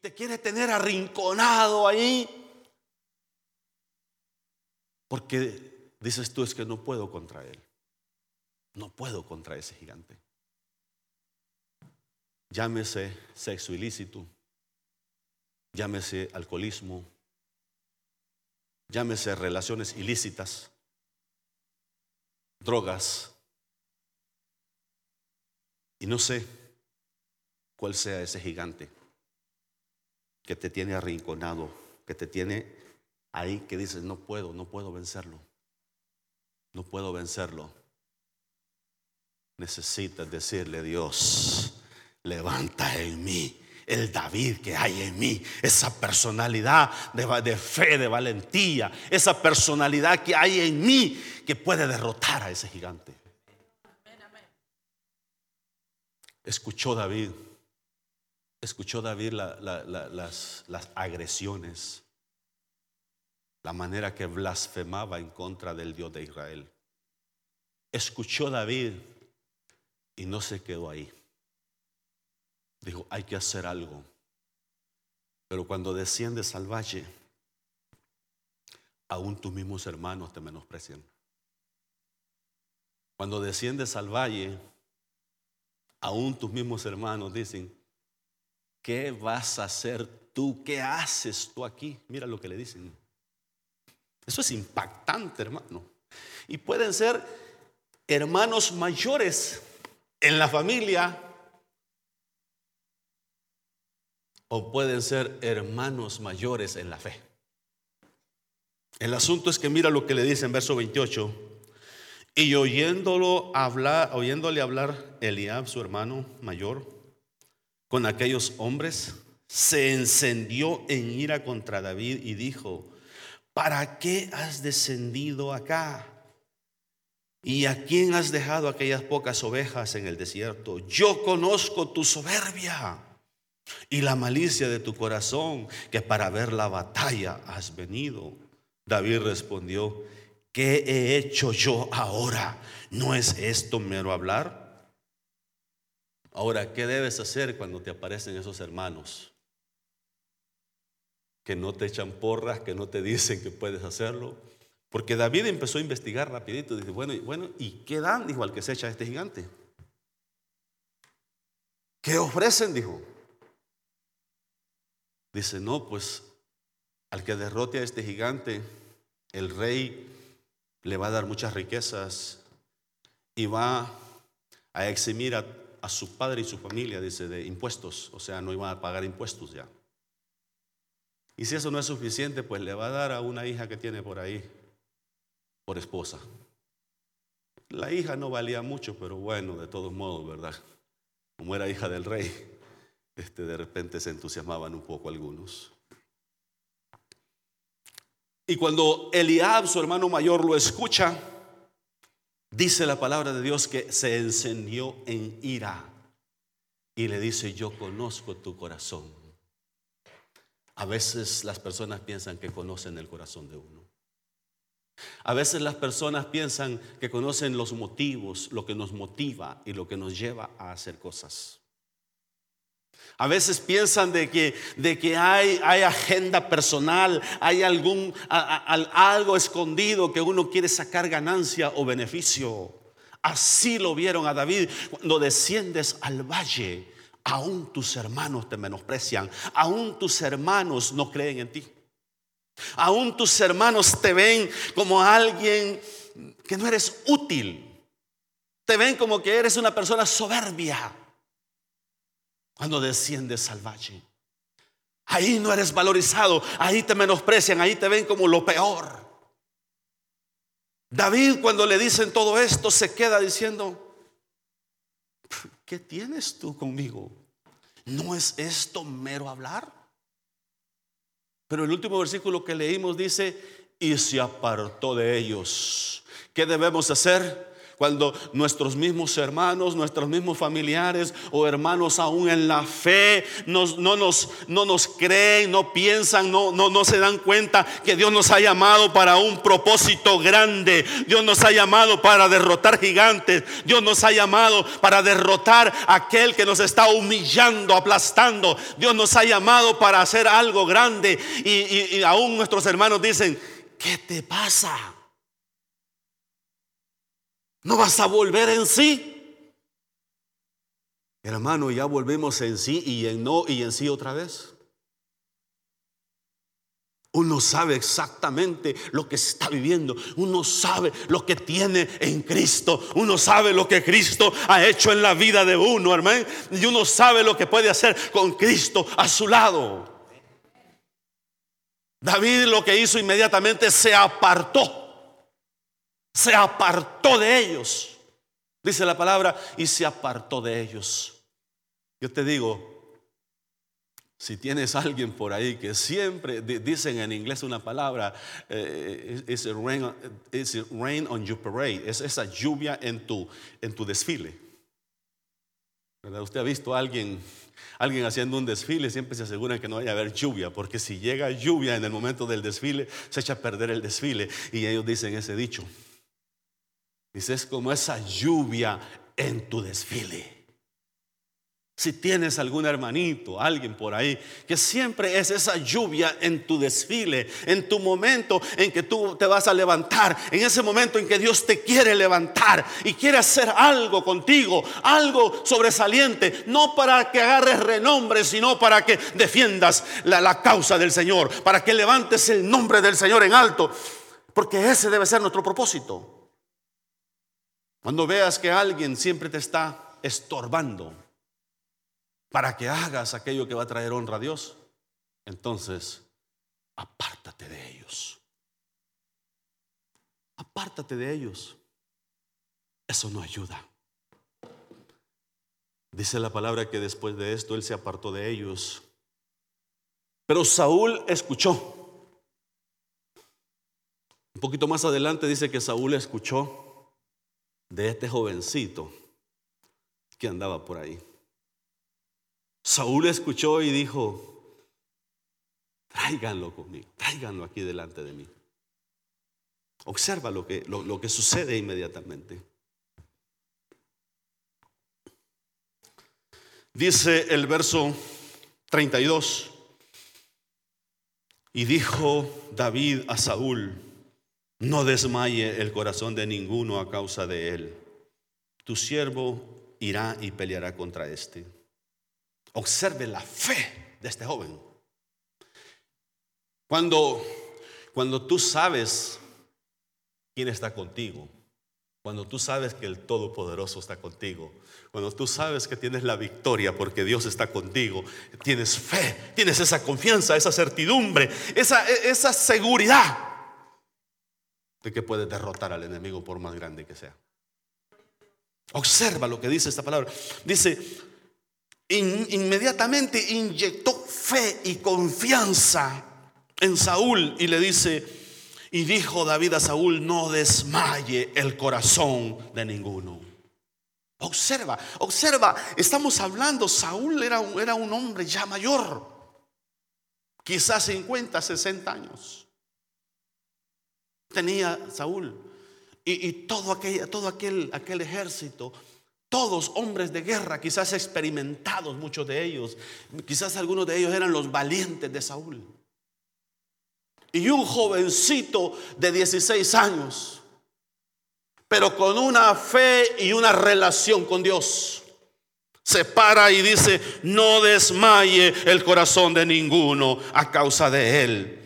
te quiere tener arrinconado ahí. Porque dices tú es que no puedo contra él. No puedo contra ese gigante. Llámese sexo ilícito, llámese alcoholismo, llámese relaciones ilícitas, drogas. Y no sé cuál sea ese gigante que te tiene arrinconado, que te tiene ahí, que dices, no puedo, no puedo vencerlo. No puedo vencerlo. Necesitas decirle, Dios, levanta en mí el David que hay en mí, esa personalidad de, fe, de valentía, esa personalidad que hay en mí que puede derrotar a ese gigante. Escuchó David, escuchó David las, agresiones, la manera que blasfemaba en contra del Dios de Israel. Escuchó David y no se quedó ahí. Dijo, hay que hacer algo. Pero cuando desciendes al valle, aún tus mismos hermanos te menosprecian. Cuando desciendes al valle, aún tus mismos hermanos dicen, ¿qué vas a hacer tú? ¿Qué haces tú aquí? Mira lo que le dicen. Eso es impactante, hermano. Y pueden ser hermanos mayores en la familia o pueden ser hermanos mayores en la fe. El asunto es que mira lo que le dice en verso 28. Y oyéndolo hablar, oyéndole hablar Eliab, su hermano mayor, con aquellos hombres, se encendió en ira contra David y dijo, ¿para qué has descendido acá? ¿Y a quién has dejado aquellas pocas ovejas en el desierto? Yo conozco tu soberbia y la malicia de tu corazón, que para ver la batalla has venido. David respondió, ¿qué he hecho yo ahora? ¿No es esto mero hablar? Ahora, ¿qué debes hacer cuando te aparecen esos hermanos? Que no te echan porras, que no te dicen que puedes hacerlo. Porque David empezó a investigar rapidito. Dice, bueno, bueno, ¿y qué dan? Dijo al que se echa este gigante. ¿Qué ofrecen? Dijo. Dice, no, pues al que derrote a este gigante, el rey le va a dar muchas riquezas y va a eximir a, su padre y su familia, dice, de impuestos. O sea, no iban a pagar impuestos ya. Y si eso no es suficiente, pues le va a dar a una hija que tiene por ahí, por esposa. La hija no valía mucho, pero bueno, de todos modos, ¿verdad? Como era hija del rey, este, de repente se entusiasmaban un poco algunos. Y cuando Eliab, su hermano mayor, lo escucha, dice la palabra de Dios que se encendió en ira y le dice, yo conozco tu corazón. A veces las personas piensan que conocen el corazón de uno. A veces las personas piensan que conocen los motivos, lo que nos motiva y lo que nos lleva a hacer cosas. A veces piensan de que, de que hay, hay, agenda personal, hay algún, algo escondido que uno quiere sacar ganancia o beneficio. Así lo vieron a David cuando desciendes al valle. Aún tus hermanos te menosprecian, aún tus hermanos no creen en ti. Aún tus hermanos te ven como alguien que no eres útil. Te ven como que eres una persona soberbia cuando desciendes al valle. Ahí no eres valorizado, ahí te menosprecian, ahí te ven como lo peor. David cuando le dicen todo esto se queda diciendo, ¿qué tienes tú conmigo? ¿No es esto mero hablar? Pero el último versículo que leímos dice, y se apartó de ellos. ¿Qué debemos hacer? Cuando nuestros mismos hermanos, nuestros mismos familiares o hermanos aún en la fe no, nos, no nos creen, no piensan, no, no, no se dan cuenta que Dios nos ha llamado para un propósito grande. Dios nos ha llamado para derrotar gigantes. Dios nos ha llamado para derrotar aquel que nos está humillando, aplastando. Dios nos ha llamado para hacer algo grande. Y, y aún nuestros hermanos dicen, ¿qué te pasa? No vas a volver en sí. Hermano, ya volvemos en sí y en no y en sí otra vez. Uno sabe exactamente lo que está viviendo. Uno sabe lo que tiene en Cristo. Uno sabe lo que Cristo ha hecho en la vida de uno, hermano. Y uno sabe lo que puede hacer con Cristo a su lado. David lo que hizo inmediatamente se apartó se apartó de ellos. Dice la palabra, y se apartó de ellos. Yo te digo, si tienes alguien por ahí que siempre dicen en inglés una palabra, eh, es rain, on your parade, es esa lluvia en tu, desfile. Usted ha visto a alguien, alguien haciendo un desfile, siempre se asegura que no vaya a haber lluvia, porque si llega lluvia en el momento del desfile, se echa a perder el desfile. Y ellos dicen ese dicho. Dice, es como esa lluvia en tu desfile. Si tienes algún hermanito, alguien por ahí, que siempre es esa lluvia en tu desfile, en tu momento en que tú te vas a levantar, en ese momento en que Dios te quiere levantar y quiere hacer algo contigo, algo sobresaliente, no para que agarres renombre, sino para que defiendas la, la causa del Señor, para que levantes el nombre del Señor en alto, porque ese debe ser nuestro propósito. Cuando veas que alguien siempre te está estorbando para que hagas aquello que va a traer honra a Dios, entonces apártate de ellos. Apártate de ellos. Eso no ayuda. Dice la palabra que después de esto él se apartó de ellos. Pero Saúl escuchó. Un poquito más adelante dice que Saúl escuchó de este jovencito que andaba por ahí. Saúl escuchó y dijo, tráiganlo conmigo, tráiganlo aquí delante de mí. Observa lo que, lo, lo que sucede inmediatamente. Dice el verso 32, y dijo David a Saúl, no desmaye el corazón de ninguno a causa de él. Tu siervo irá y peleará contra este. Observe la fe de este joven. Cuando, cuando tú sabes quién está contigo, cuando tú sabes que el Todopoderoso está contigo, cuando tú sabes que tienes la victoria porque Dios está contigo, tienes fe, tienes esa confianza, esa certidumbre, esa, esa seguridad de que puedes derrotar al enemigo por más grande que sea. Observa lo que dice esta palabra. Dice, inmediatamente inyectó fe y confianza en Saúl y le dice, y dijo David a Saúl, no desmaye el corazón de ninguno. Observa, observa, estamos hablando, Saúl era, era un hombre ya mayor, quizás 50, 60 años tenía Saúl. Y, todo, aquel, todo aquel, aquel ejército, todos hombres de guerra, quizás experimentados, muchos de ellos, quizás algunos de ellos eran los valientes de Saúl. Y un jovencito de 16 años, pero con una fe y una relación con Dios, se para y dice, no desmaye el corazón de ninguno a causa de él.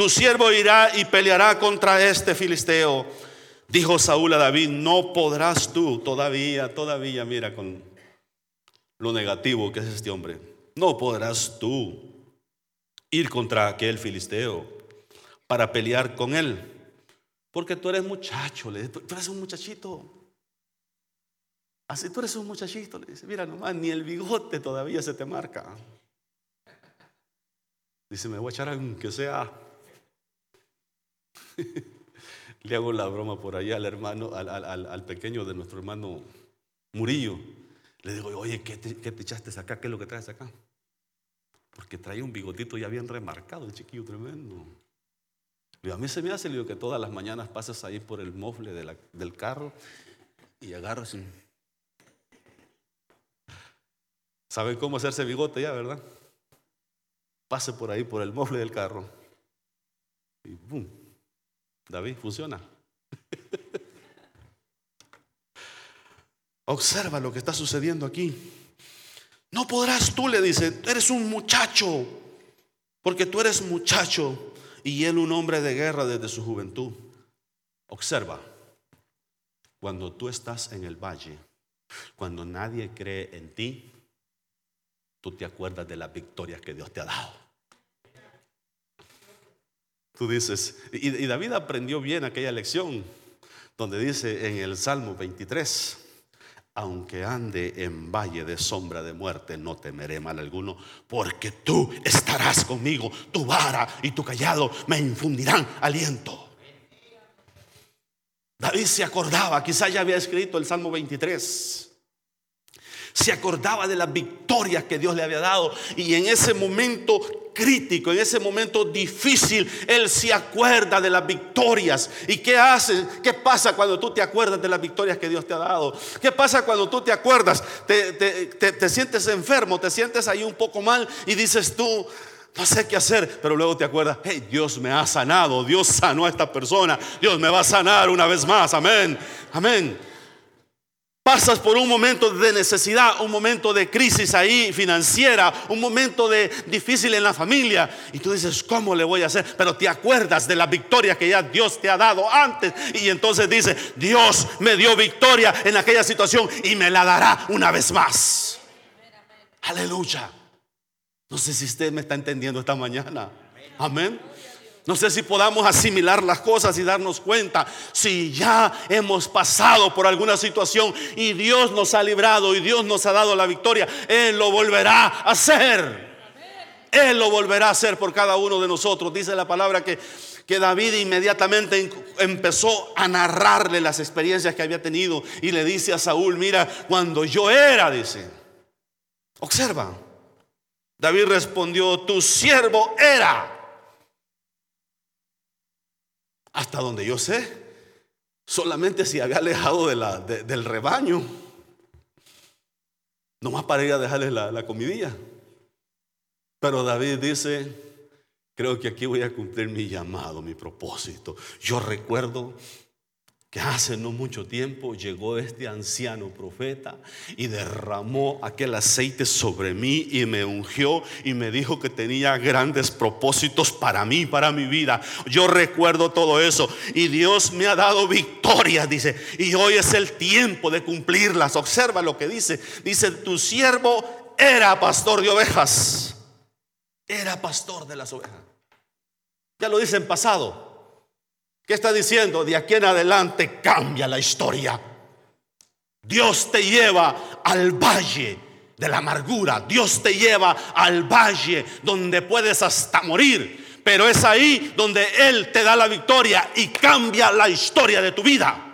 Tu siervo irá y peleará contra este filisteo. Dijo Saúl a David, no podrás tú todavía, todavía, mira con lo negativo que es este hombre, no podrás tú ir contra aquel filisteo para pelear con él, porque tú eres muchacho, tú eres un muchachito. Así tú eres un muchachito, le dice, mira nomás, ni el bigote todavía se te marca. Dice, me voy a echar aunque sea le hago la broma por allá al hermano, al, pequeño de nuestro hermano Murillo. Le digo, oye, ¿qué te, ¿qué te, echaste acá? ¿Qué es lo que traes acá? Porque trae un bigotito ya bien remarcado, el chiquillo tremendo. a mí se me hace digo, que todas las mañanas pasas ahí por el mofle del carro y agarras y... ¿Saben cómo hacerse bigote ya, verdad? Pase por ahí, por el mofle del carro. Y ¡boom! David, funciona. Observa lo que está sucediendo aquí. No podrás tú, le dice, eres un muchacho, porque tú eres muchacho y él un hombre de guerra desde su juventud. Observa, cuando tú estás en el valle, cuando nadie cree en ti, tú te acuerdas de las victorias que Dios te ha dado. Tú dices, y, David aprendió bien aquella lección, donde dice en el Salmo 23, aunque ande en valle de sombra de muerte, no temeré mal alguno, porque tú estarás conmigo, tu vara y tu callado me infundirán aliento. David se acordaba, quizás ya había escrito el Salmo 23 se acordaba de las victorias que Dios le había dado. Y en ese momento crítico, en ese momento difícil, Él se acuerda de las victorias. ¿Y qué hace? ¿Qué pasa cuando tú te acuerdas de las victorias que Dios te ha dado? ¿Qué pasa cuando tú te acuerdas? Te, te sientes enfermo, te sientes ahí un poco mal y dices tú, no sé qué hacer, pero luego te acuerdas, hey, Dios me ha sanado, Dios sanó a esta persona, Dios me va a sanar una vez más, amén, amén. Pasas por un momento de necesidad, un momento de crisis ahí financiera, un momento de difícil en la familia. Y tú dices, ¿cómo le voy a hacer? Pero te acuerdas de la victoria que ya Dios te ha dado antes. Y entonces dice, Dios me dio victoria en aquella situación y me la dará una vez más. Aleluya. No sé si usted me está entendiendo esta mañana. Amén. No sé si podamos asimilar las cosas y darnos cuenta si ya hemos pasado por alguna situación y Dios nos ha librado y Dios nos ha dado la victoria, Él lo volverá a hacer. Él lo volverá a hacer por cada uno de nosotros. Dice la palabra que, que David inmediatamente empezó a narrarle las experiencias que había tenido y le dice a Saúl, mira, cuando yo era, dice, observa, David respondió, tu siervo era hasta donde yo sé, solamente si había alejado del rebaño, nomás para ir a dejarles la, la comidilla. Pero David dice, creo que aquí voy a cumplir mi llamado, mi propósito. Yo recuerdo que hace no mucho tiempo llegó este anciano profeta y derramó aquel aceite sobre mí y me ungió y me dijo que tenía grandes propósitos para mí, para mi vida. Yo recuerdo todo eso y Dios me ha dado victoria, dice, y hoy es el tiempo de cumplirlas. Observa lo que dice. Dice, tu siervo era pastor de ovejas. Era pastor de las ovejas. Ya lo dice en pasado. ¿Qué está diciendo? De aquí en adelante cambia la historia. Dios te lleva al valle de la amargura. Dios te lleva al valle donde puedes hasta morir. Pero es ahí donde Él te da la victoria y cambia la historia de tu vida.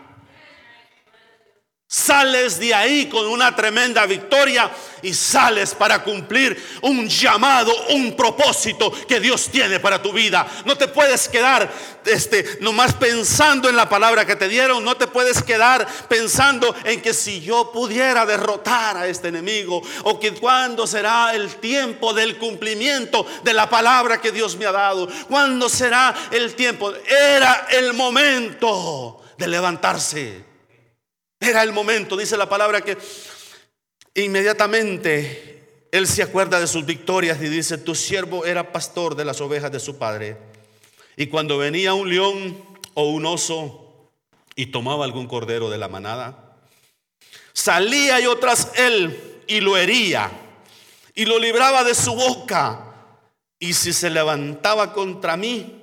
Sales de ahí con una tremenda victoria y sales para cumplir un llamado, un propósito que Dios tiene para tu vida. No te puedes quedar este nomás pensando en la palabra que te dieron, no te puedes quedar pensando en que si yo pudiera derrotar a este enemigo o que cuándo será el tiempo del cumplimiento de la palabra que Dios me ha dado, cuándo será el tiempo. Era el momento de levantarse era el momento, dice la palabra que inmediatamente él se acuerda de sus victorias y dice, tu siervo era pastor de las ovejas de su padre. Y cuando venía un león o un oso y tomaba algún cordero de la manada, salía yo tras él y lo hería y lo libraba de su boca. Y si se levantaba contra mí,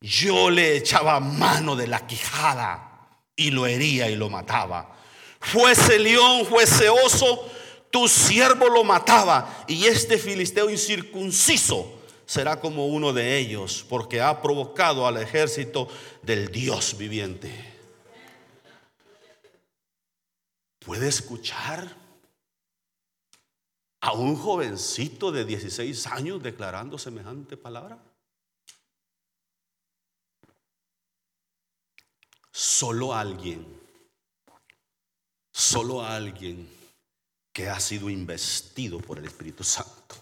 yo le echaba mano de la quijada y lo hería y lo mataba. Fuese león, fuese oso, tu siervo lo mataba y este filisteo incircunciso será como uno de ellos, porque ha provocado al ejército del Dios viviente. ¿Puede escuchar a un jovencito de 16 años declarando semejante palabra? Solo alguien, solo alguien que ha sido investido por el Espíritu Santo.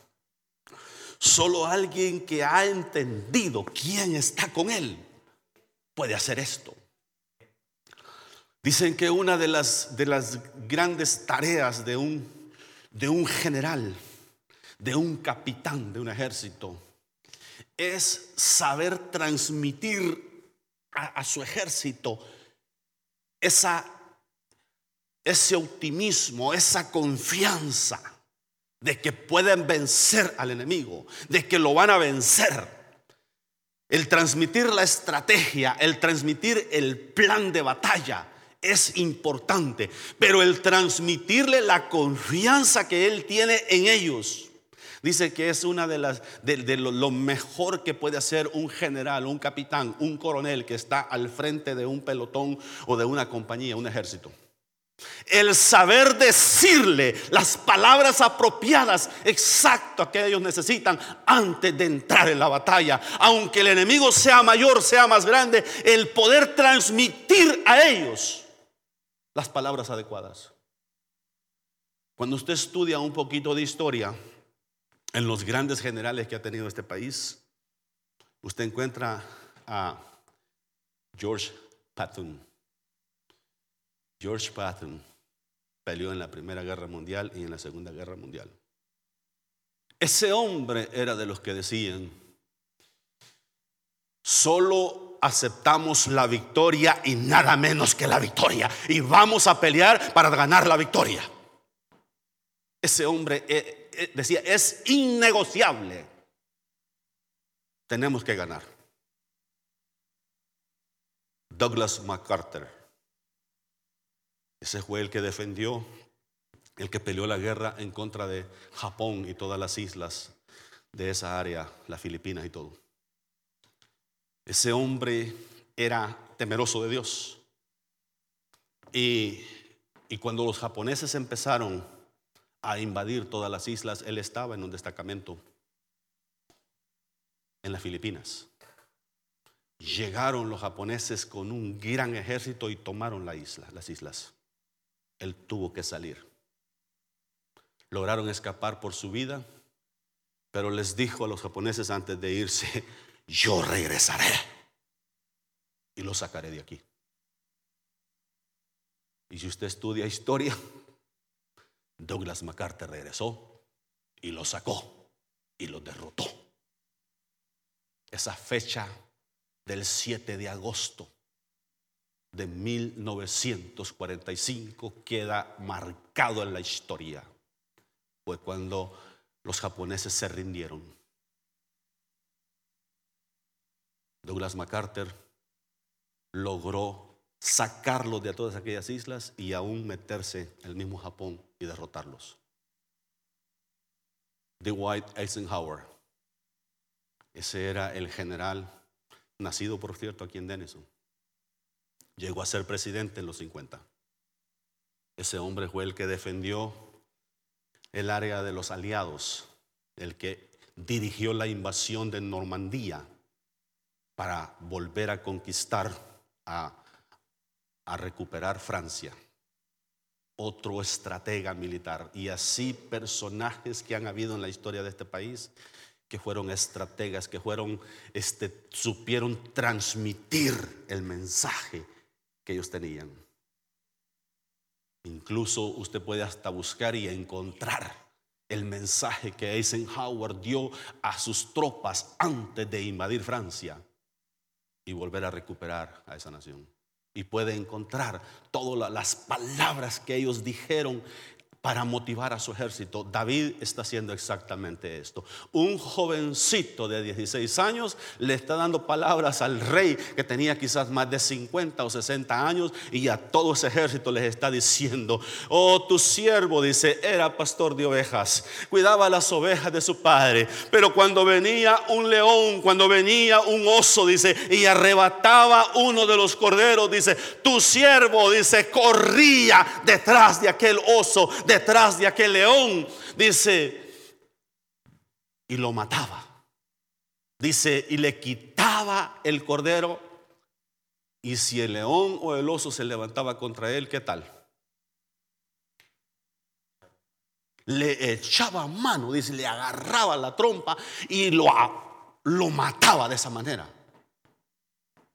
Solo alguien que ha entendido quién está con él puede hacer esto. Dicen que una de las, de las grandes tareas de un, de un general, de un capitán de un ejército, es saber transmitir a, su ejército esa ese optimismo, esa confianza de que pueden vencer al enemigo, de que lo van a vencer. El transmitir la estrategia, el transmitir el plan de batalla es importante, pero el transmitirle la confianza que él tiene en ellos. Dice que es una de las de, lo, lo, mejor que puede hacer un general, un capitán, un coronel que está al frente de un pelotón o de una compañía, un ejército. El saber decirle las palabras apropiadas, exacto que ellos necesitan antes de entrar en la batalla. Aunque el enemigo sea mayor, sea más grande, el poder transmitir a ellos las palabras adecuadas. Cuando usted estudia un poquito de historia en los grandes generales que ha tenido este país, usted encuentra a George Patton. George Patton peleó en la Primera Guerra Mundial y en la Segunda Guerra Mundial. Ese hombre era de los que decían, solo aceptamos la victoria y nada menos que la victoria. Y vamos a pelear para ganar la victoria. Ese hombre eh, decía, es innegociable. Tenemos que ganar. Douglas MacArthur ese fue el que defendió, el que peleó la guerra en contra de Japón y todas las islas de esa área, las Filipinas y todo. Ese hombre era temeroso de Dios. Y, y cuando los japoneses empezaron a invadir todas las islas, él estaba en un destacamento en las Filipinas. Llegaron los japoneses con un gran ejército y tomaron la isla, las islas él tuvo que salir. Lograron escapar por su vida, pero les dijo a los japoneses antes de irse, yo regresaré y lo sacaré de aquí. Y si usted estudia historia, Douglas MacArthur regresó y lo sacó y lo derrotó. Esa fecha del 7 de agosto de 1945 queda marcado en la historia. Fue cuando los japoneses se rindieron. Douglas MacArthur logró sacarlos de todas aquellas islas y aún meterse en el mismo Japón y derrotarlos. Dwight Eisenhower, ese era el general, nacido por cierto aquí en Denison llegó a ser presidente en los 50. Ese hombre fue el que defendió el área de los aliados, el que dirigió la invasión de Normandía para volver a conquistar, a, a recuperar Francia. Otro estratega militar. Y así personajes que han habido en la historia de este país que fueron estrategas, que fueron, este, supieron transmitir el mensaje que ellos tenían. Incluso usted puede hasta buscar y encontrar el mensaje que Eisenhower dio a sus tropas antes de invadir Francia y volver a recuperar a esa nación. Y puede encontrar todas las palabras que ellos dijeron para motivar a su ejército. David está haciendo exactamente esto. Un jovencito de 16 años le está dando palabras al rey que tenía quizás más de 50 o 60 años y a todo ese ejército les está diciendo, oh, tu siervo, dice, era pastor de ovejas, cuidaba las ovejas de su padre, pero cuando venía un león, cuando venía un oso, dice, y arrebataba uno de los corderos, dice, tu siervo, dice, corría detrás de aquel oso detrás de aquel león, dice, y lo mataba. Dice, y le quitaba el cordero. Y si el león o el oso se levantaba contra él, ¿qué tal? Le echaba mano, dice, le agarraba la trompa y lo, lo mataba de esa manera.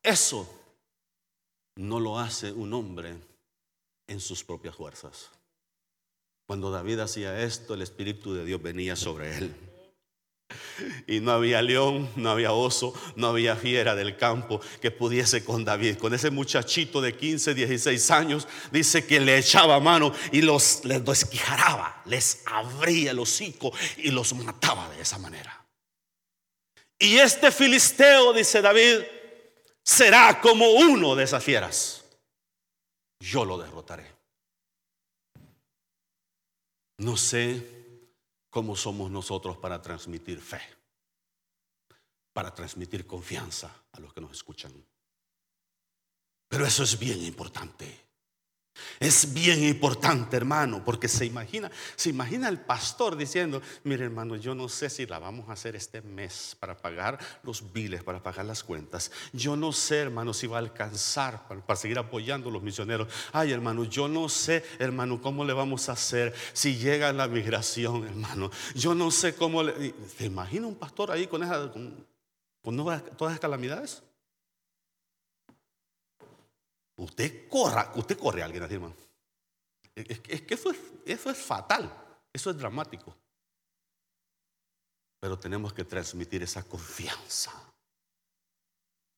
Eso no lo hace un hombre en sus propias fuerzas. Cuando David hacía esto, el Espíritu de Dios venía sobre él. Y no había león, no había oso, no había fiera del campo que pudiese con David. Con ese muchachito de 15, 16 años, dice que le echaba mano y los les desquijaraba, les abría el hocico y los mataba de esa manera. Y este filisteo, dice David, será como uno de esas fieras. Yo lo derrotaré. No sé cómo somos nosotros para transmitir fe, para transmitir confianza a los que nos escuchan. Pero eso es bien importante. Es bien importante, hermano, porque se imagina, se imagina el pastor diciendo, mire hermano, yo no sé si la vamos a hacer este mes para pagar los biles, para pagar las cuentas. Yo no sé, hermano, si va a alcanzar para, seguir apoyando a los misioneros. Ay, hermano, yo no sé, hermano, cómo le vamos a hacer si llega la migración, hermano. Yo no sé cómo le... ¿Se imagina un pastor ahí con, esa, con, todas las calamidades? Usted corra, usted corre a alguien así, hermano. Es, que eso es, eso es fatal, eso es dramático. Pero tenemos que transmitir esa confianza.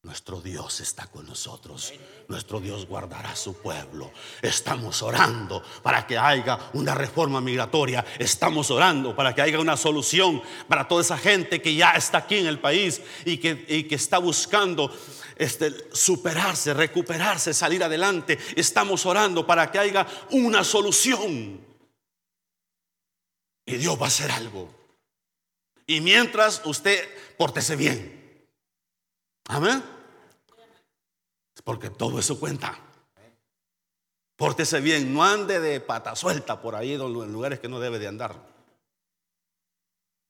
Nuestro Dios está con nosotros. Nuestro Dios guardará su pueblo. Estamos orando para que haya una reforma migratoria. Estamos orando para que haya una solución para toda esa gente que ya está aquí en el país y que, y que está buscando este, superarse, recuperarse, salir adelante. Estamos orando para que haya una solución. Y Dios va a hacer algo. Y mientras usted pórtese bien. Amén. Porque todo eso cuenta. Pórtese bien, no ande de pata suelta por ahí en lugares que no debe de andar.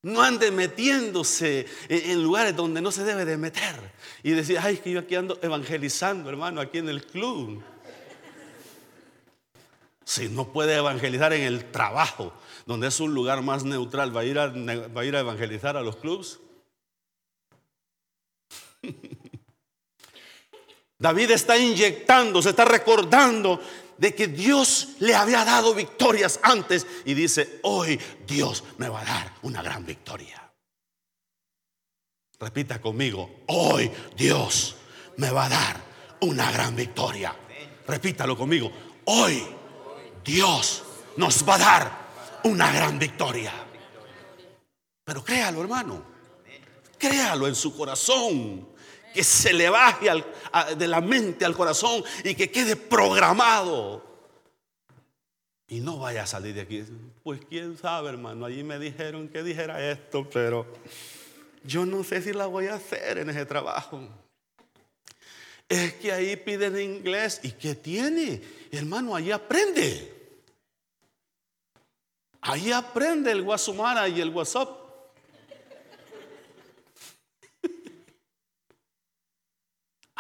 No ande metiéndose en lugares donde no se debe de meter. Y decir, ay, que yo aquí ando evangelizando, hermano, aquí en el club. Si no puede evangelizar en el trabajo, donde es un lugar más neutral, ¿va a ir a, va a, ir a evangelizar a los clubs? David está inyectando, se está recordando de que Dios le había dado victorias antes y dice, hoy Dios me va a dar una gran victoria. Repita conmigo, hoy Dios me va a dar una gran victoria. Repítalo conmigo, hoy Dios nos va a dar una gran victoria. Pero créalo, hermano. Créalo en su corazón que se le baje de la mente al corazón y que quede programado. Y no vaya a salir de aquí. Pues quién sabe, hermano. Allí me dijeron que dijera esto, pero yo no sé si la voy a hacer en ese trabajo. Es que ahí piden inglés. ¿Y qué tiene? Hermano, ahí aprende. Ahí aprende el Guasumara y el WhatsApp.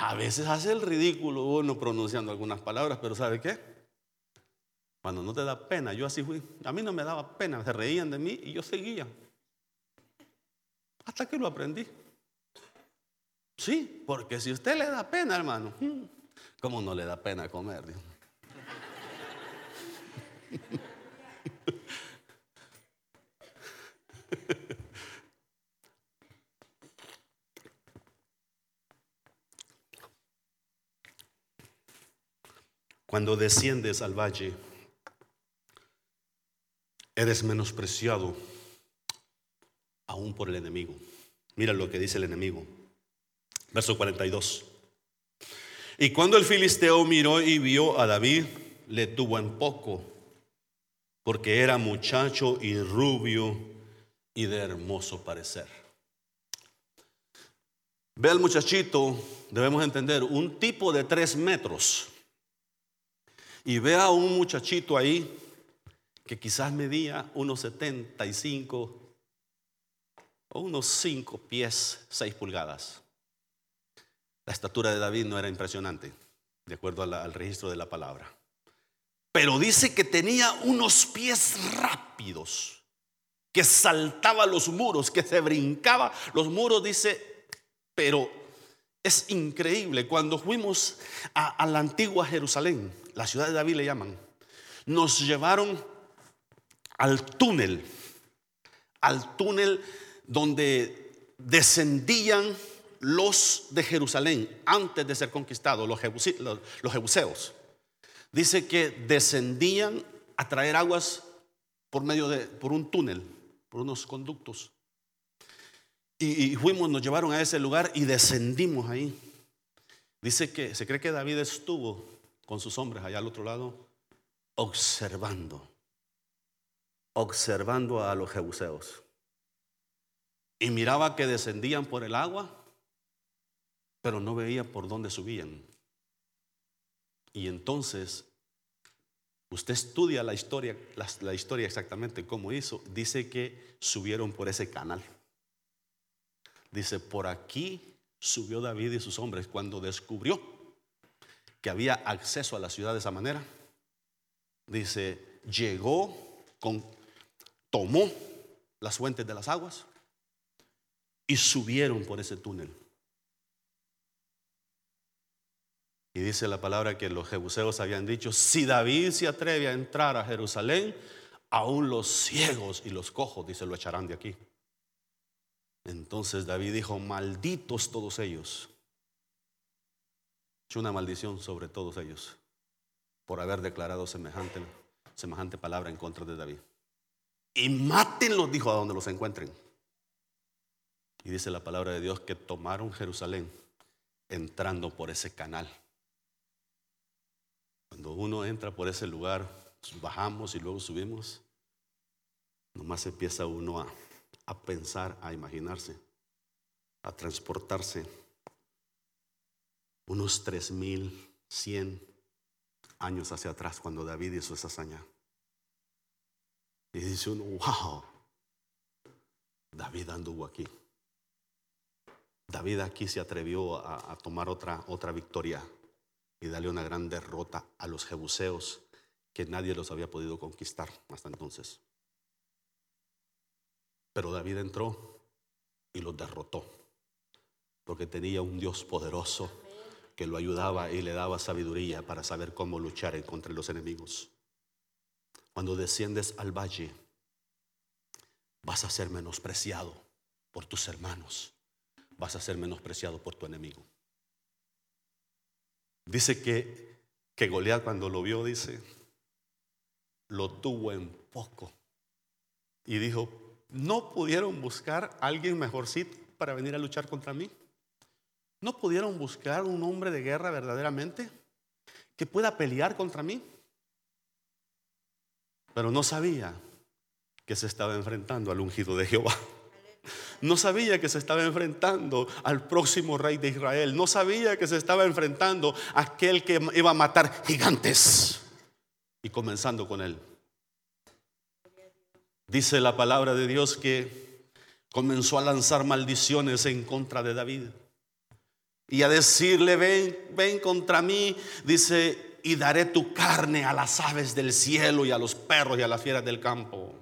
A veces hace el ridículo uno pronunciando algunas palabras, pero ¿sabe qué? Cuando no te da pena, yo así fui. A mí no me daba pena, se reían de mí y yo seguía. Hasta que lo aprendí. Sí, porque si usted le da pena, hermano, ¿cómo no le da pena comer? Mm. Cuando desciendes al valle, eres menospreciado aún por el enemigo. Mira lo que dice el enemigo. Verso 42. Y cuando el filisteo miró y vio a David, le tuvo en poco, porque era muchacho y rubio y de hermoso parecer. Ve al muchachito, debemos entender, un tipo de tres metros. Y ve a un muchachito ahí que quizás medía unos 75 o unos 5 pies, 6 pulgadas. La estatura de David no era impresionante, de acuerdo al registro de la palabra. Pero dice que tenía unos pies rápidos, que saltaba los muros, que se brincaba los muros, dice, pero es increíble. Cuando fuimos a la antigua Jerusalén, la ciudad de David le llaman, nos llevaron al túnel, al túnel donde descendían los de Jerusalén antes de ser conquistados, los, jebuseos, dice que descendían a traer aguas por medio de, por un túnel, por unos conductos. Y, y, fuimos, nos llevaron a ese lugar y descendimos ahí. Dice que se cree que David estuvo con sus hombres allá al otro lado, observando, observando a los jebuseos. Y miraba que descendían por el agua pero no veía por dónde subían. Y entonces, usted estudia la historia, la, historia exactamente cómo hizo. Dice que subieron por ese canal. Dice, por aquí subió David y sus hombres cuando descubrió que había acceso a la ciudad de esa manera. Dice, llegó con, tomó las fuentes de las aguas y subieron por ese túnel. Y dice la palabra que los jebuseos habían dicho, si David se atreve a entrar a Jerusalén, aún los ciegos y los cojos, dice, lo echarán de aquí. Entonces David dijo, malditos todos ellos. Echó una maldición sobre todos ellos por haber declarado semejante, semejante palabra en contra de David. Y mátenlos, dijo, a donde los encuentren. Y dice la palabra de Dios que tomaron Jerusalén entrando por ese canal. Cuando uno entra por ese lugar, bajamos y luego subimos, nomás empieza uno a, a pensar, a imaginarse, a transportarse unos 3100 años hacia atrás cuando David hizo esa hazaña. Y dice uno, wow, David anduvo aquí. David aquí se atrevió a, tomar otra, otra victoria y darle una gran derrota a los jebuseos que nadie los había podido conquistar hasta entonces. Pero David entró y los derrotó, porque tenía un Dios poderoso que lo ayudaba y le daba sabiduría para saber cómo luchar contra los enemigos. Cuando desciendes al valle, vas a ser menospreciado por tus hermanos, vas a ser menospreciado por tu enemigo. Dice que, que Goliat cuando lo vio, dice, lo tuvo en poco. Y dijo, ¿no pudieron buscar a alguien mejorcito para venir a luchar contra mí? ¿No pudieron buscar un hombre de guerra verdaderamente que pueda pelear contra mí? Pero no sabía que se estaba enfrentando al ungido de Jehová. No sabía que se estaba enfrentando al próximo rey de Israel. No sabía que se estaba enfrentando a aquel que iba a matar gigantes. Y comenzando con él. Dice la palabra de Dios que comenzó a lanzar maldiciones en contra de David. Y a decirle, ven, ven contra mí. Dice, y daré tu carne a las aves del cielo y a los perros y a las fieras del campo.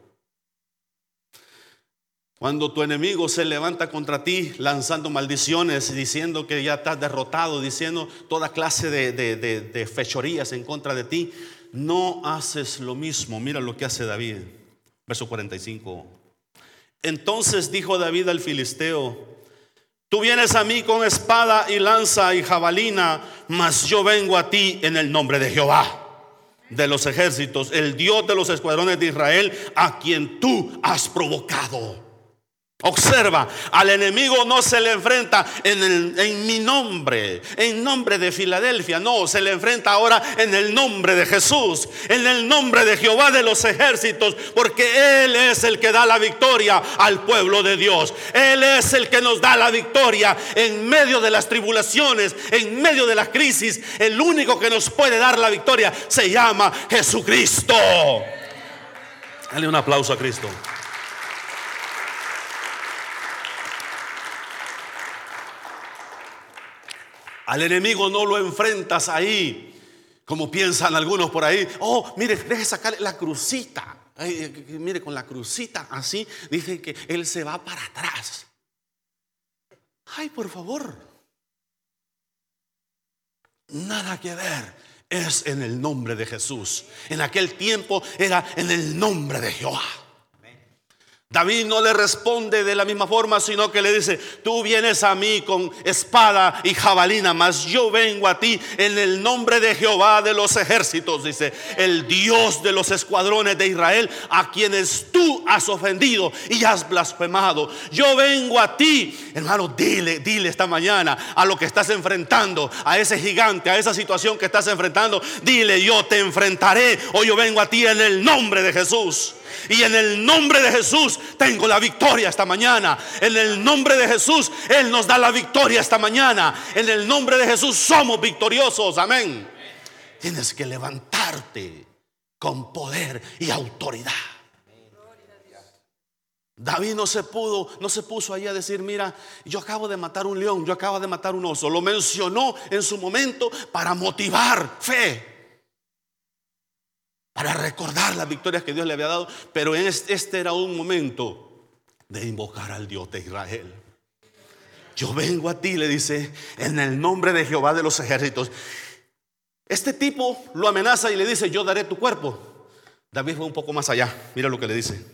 Cuando tu enemigo se levanta contra ti lanzando maldiciones, diciendo que ya estás derrotado, diciendo toda clase de, fechorías en contra de ti, no haces lo mismo. Mira lo que hace David. Verso 45. Entonces dijo David al filisteo, tú vienes a mí con espada y lanza y jabalina, mas yo vengo a ti en el nombre de Jehová. de los ejércitos, el Dios de los escuadrones de Israel, a quien tú has provocado. Observa, al enemigo no se le enfrenta en, en, mi nombre, en nombre de Filadelfia, no, se le enfrenta ahora en el nombre de Jesús, en el nombre de Jehová de los ejércitos, porque Él es el que da la victoria al pueblo de Dios. Él es el que nos da la victoria en medio de las tribulaciones, en medio de la crisis. El único que nos puede dar la victoria se llama Jesucristo. Dale un aplauso a Cristo. Al enemigo no lo enfrentas ahí, como piensan algunos por ahí. Oh, mire, deje sacarle la crucita. mire, con la crucita así, dice que él se va para atrás. Ay, por favor. Nada que ver. Es en el nombre de Jesús. En aquel tiempo era en el nombre de Jehová. David no le responde de la misma forma, sino que le dice, tú vienes a mí con espada y jabalina, mas yo vengo a ti en el nombre de Jehová de los ejércitos, dice, el Dios de los escuadrones de Israel, a quienes tú has ofendido y has blasfemado. Yo vengo a ti, hermano, dile, dile esta mañana a lo que estás enfrentando, a ese gigante, a esa situación que estás enfrentando, dile, yo te enfrentaré, o yo vengo a ti en el nombre de Jesús. Y en el nombre de Jesús tengo la victoria esta mañana. En el nombre de Jesús Él nos da la victoria esta mañana. En el nombre de Jesús somos victoriosos. Amén. Tienes que levantarte con poder y autoridad. David no se pudo, no se puso ahí a decir, mira, yo acabo de matar un león, yo acabo de matar un oso. Lo mencionó en su momento para motivar fe para recordar las victorias que Dios le había dado, pero este era un momento de invocar al Dios de Israel. Yo vengo a ti, le dice, en el nombre de Jehová de los ejércitos. Este tipo lo amenaza y le dice, yo daré tu cuerpo. David fue un poco más allá, mira lo que le dice.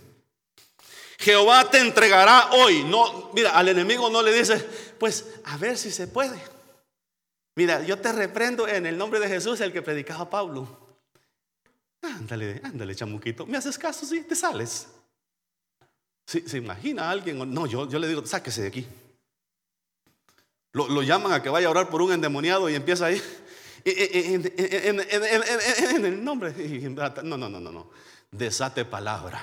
Jehová te entregará hoy. No, mira, al enemigo no le dice, pues a ver si se puede. Mira, yo te reprendo en el nombre de Jesús, el que predicaba Pablo. Ándale, ándale, chamuquito. ¿Me haces caso? Sí, te sales. ¿Se imagina a alguien? No, yo, yo le digo, sáquese de aquí. Lo, llaman a que vaya a orar por un endemoniado y empieza ahí. En, en el nombre. No, no, no, no, no. Desate palabra.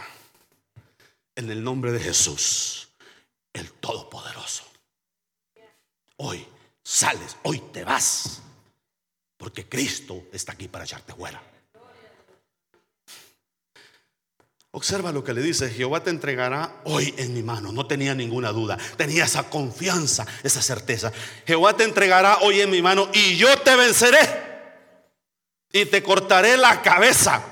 En el nombre de Jesús, el Todopoderoso. Hoy sales, hoy te vas. Porque Cristo está aquí para echarte fuera. Observa lo que le dice, Jehová te entregará hoy en mi mano. No tenía ninguna duda, tenía esa confianza, esa certeza. Jehová te entregará hoy en mi mano y yo te venceré y te cortaré la cabeza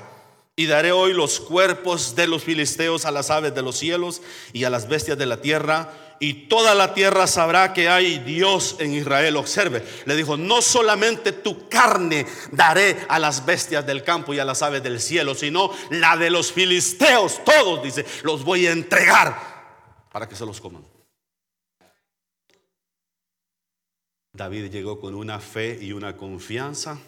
y daré hoy los cuerpos de los filisteos a las aves de los cielos y a las bestias de la tierra y toda la tierra sabrá que hay Dios en Israel. Observe, le dijo, no solamente tu carne daré a las bestias del campo y a las aves del cielo, sino la de los filisteos, todos, dice, los voy a entregar para que se los coman. David llegó con una fe y una confianza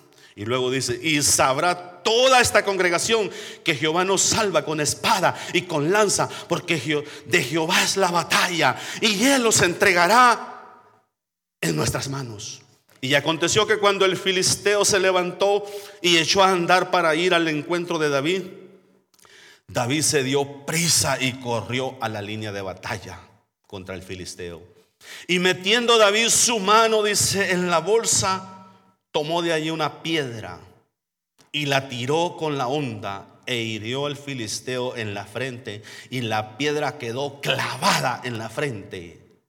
y luego dice, y sabrá toda esta congregación que Jehová nos salva con espada y con lanza, porque de Jehová es la batalla y Él los entregará en nuestras manos. Y aconteció que cuando el filisteo se levantó y echó a andar para ir al encuentro de David, David se dio prisa y corrió a la línea de batalla contra el filisteo. Y metiendo David su mano, dice, en la bolsa, tomó de allí una piedra y la tiró con la onda e hirió al filisteo en la frente y la piedra quedó clavada en la frente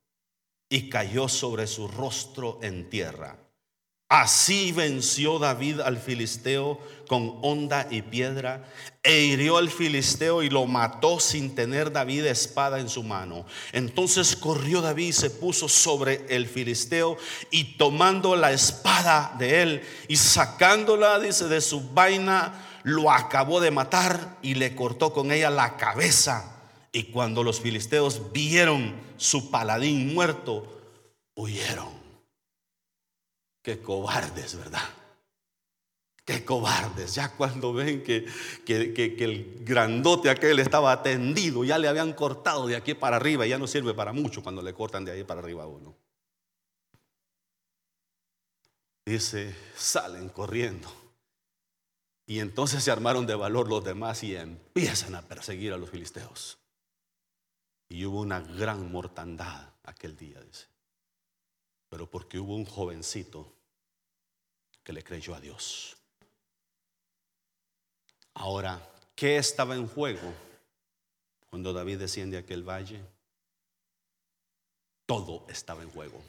y cayó sobre su rostro en tierra. Así venció David al filisteo con honda y piedra, e hirió al filisteo y lo mató sin tener David espada en su mano. Entonces corrió David y se puso sobre el filisteo y tomando la espada de él y sacándola, dice, de su vaina, lo acabó de matar y le cortó con ella la cabeza. Y cuando los filisteos vieron su paladín muerto, huyeron. Qué cobardes, ¿verdad? Qué cobardes, ya cuando ven que, que, el grandote aquel estaba atendido, ya le habían cortado de aquí para arriba, ya no sirve para mucho cuando le cortan de ahí para arriba a uno. Dice, salen corriendo. Y entonces se armaron de valor los demás y empiezan a perseguir a los filisteos. Y hubo una gran mortandad aquel día, dice. Pero porque hubo un jovencito que le creyó a Dios. Ahora, ¿qué estaba en juego cuando David desciende a aquel valle? Todo estaba en juego.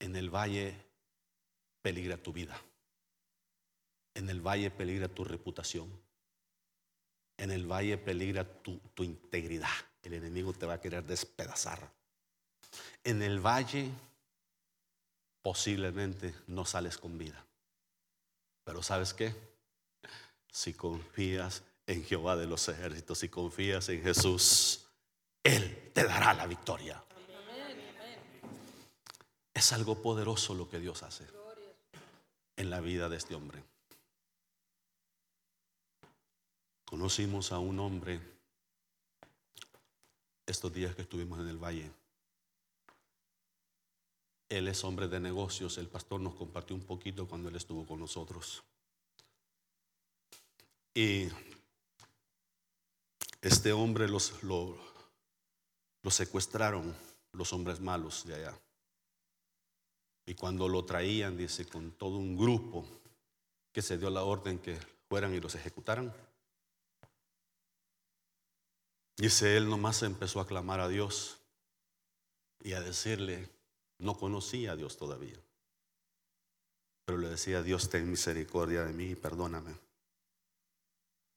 En el valle peligra tu vida. En el valle peligra tu reputación. En el valle peligra tu, tu integridad. El enemigo te va a querer despedazar. En el valle posiblemente no sales con vida. Pero ¿sabes qué? Si confías en Jehová de los ejércitos, si confías en Jesús, Él te dará la victoria. Es algo poderoso lo que Dios hace en la vida de este hombre. Conocimos a un hombre estos días que estuvimos en el valle. Él es hombre de negocios. El pastor nos compartió un poquito cuando él estuvo con nosotros. Y este hombre los, lo, lo secuestraron los hombres malos de allá. Y cuando lo traían, dice, con todo un grupo que se dio la orden que fueran y los ejecutaran, Dice, él nomás empezó a clamar a Dios y a decirle, no conocía a Dios todavía. Pero le decía, Dios, ten misericordia de mí, perdóname.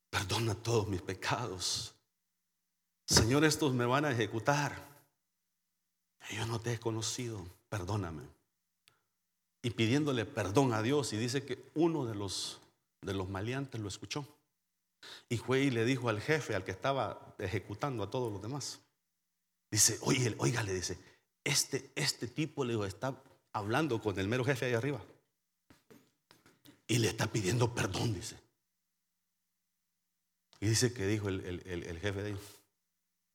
Perdona todos mis pecados. Señor, estos me van a ejecutar. Yo no te he conocido, perdóname. Y pidiéndole perdón a Dios, y dice que uno de los, de los maleantes lo escuchó. Y fue y le dijo al jefe, al que estaba ejecutando a todos los demás. Dice, oye, oiga, le dice, este, este tipo le está hablando con el mero jefe ahí arriba. Y le está pidiendo perdón, dice. Y dice que dijo el, jefe de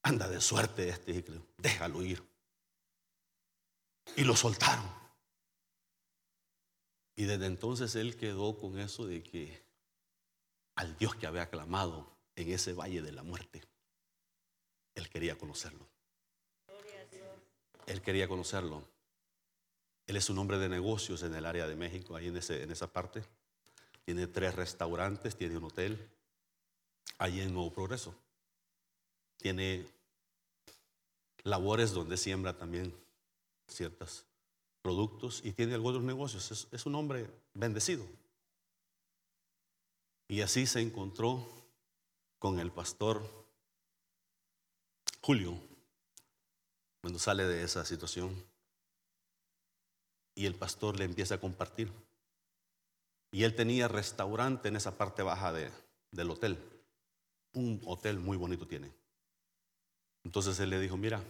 anda de suerte este, déjalo ir. Y lo soltaron. Y desde entonces él quedó con eso de que al Dios que había clamado en ese valle de la muerte. Él quería conocerlo. Él quería conocerlo. Él es un hombre de negocios en el área de México, ahí en, ese, esa parte. Tiene tres restaurantes, tiene un hotel, ahí en Nuevo Progreso. Tiene labores donde siembra también ciertos productos y tiene algunos negocios. es un hombre bendecido. Y así se encontró con el pastor Julio cuando sale de esa situación. Y el pastor le empieza a compartir. Y él tenía restaurante en esa parte baja del hotel. Un hotel muy bonito tiene. Entonces él le dijo, mira,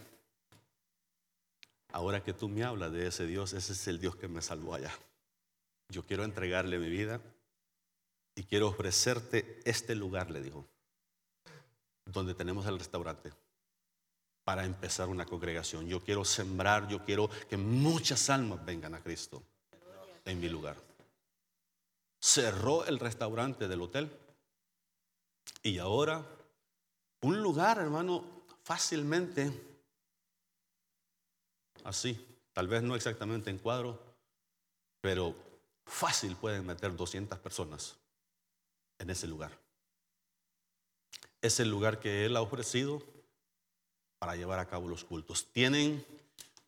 ahora que tú me hablas de ese Dios, ese es el Dios que me salvó allá. Yo quiero entregarle mi vida y quiero ofrecerte este lugar, le dijo, donde tenemos el restaurante, para empezar una congregación. Yo quiero sembrar, yo quiero que muchas almas vengan a Cristo en mi lugar. Cerró el restaurante del hotel y ahora un lugar, hermano, fácilmente, así, tal vez no exactamente en cuadro, pero fácil pueden meter 200 personas en ese lugar. Es el lugar que Él ha ofrecido para llevar a cabo los cultos. Tienen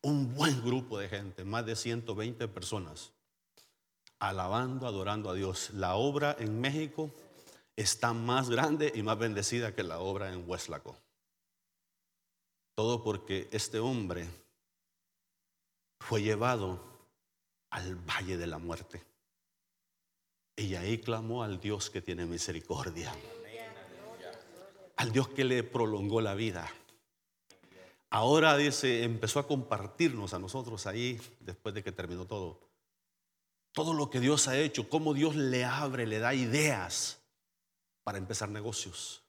un buen grupo de gente, más de 120 personas, alabando, adorando a Dios. La obra en México está más grande y más bendecida que la obra en Hueslaco. Todo porque este hombre fue llevado al valle de la muerte. Y ahí clamó al Dios que tiene misericordia. Al Dios que le prolongó la vida. Ahora dice, empezó a compartirnos a nosotros ahí, después de que terminó todo. todo lo que Dios ha hecho, cómo Dios le abre, le da ideas para empezar negocios.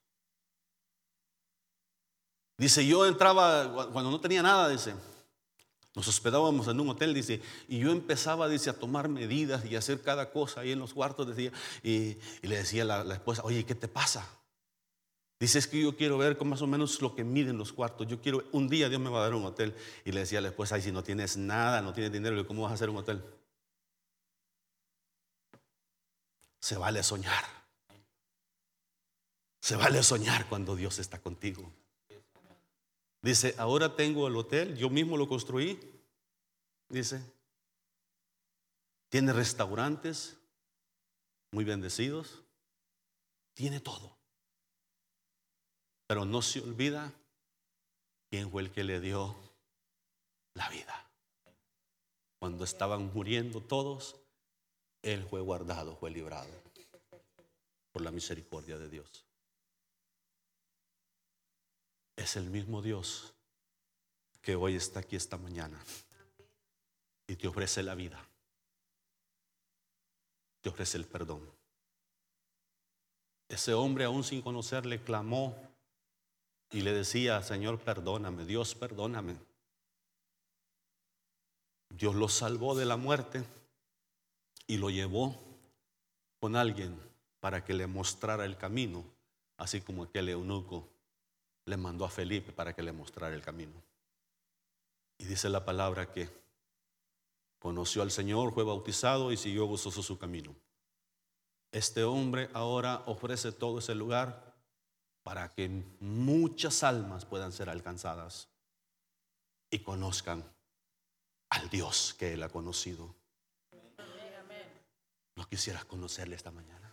Dice, yo entraba cuando no tenía nada, dice, nos hospedábamos en un hotel, dice, y yo empezaba, dice, a tomar medidas y a hacer cada cosa ahí en los cuartos, decía, y, le decía a la, esposa, oye, ¿qué te pasa? Dice, es que yo quiero ver con más o menos lo que miden los cuartos. Yo quiero, un día Dios me va a dar un hotel. Y le decía a la esposa, ay, si no tienes nada, no tienes dinero, ¿cómo vas a hacer un hotel? Se vale soñar. Se vale soñar cuando Dios está contigo. Dice, ahora tengo el hotel, yo mismo lo construí. Dice, tiene restaurantes muy bendecidos, tiene todo. Pero no se olvida quién fue el que le dio la vida. Cuando estaban muriendo todos, él fue guardado, fue librado por la misericordia de Dios. Es el mismo Dios que hoy está aquí esta mañana y te ofrece la vida. Te ofrece el perdón. Ese hombre aún sin conocerle clamó y le decía, Señor, perdóname, Dios, perdóname. Dios lo salvó de la muerte y lo llevó con alguien para que le mostrara el camino, así como aquel eunuco le mandó a Felipe para que le mostrara el camino. Y dice la palabra que conoció al Señor, fue bautizado y siguió gozoso su camino. Este hombre ahora ofrece todo ese lugar para que muchas almas puedan ser alcanzadas y conozcan al Dios que él ha conocido. ¿No quisieras conocerle esta mañana?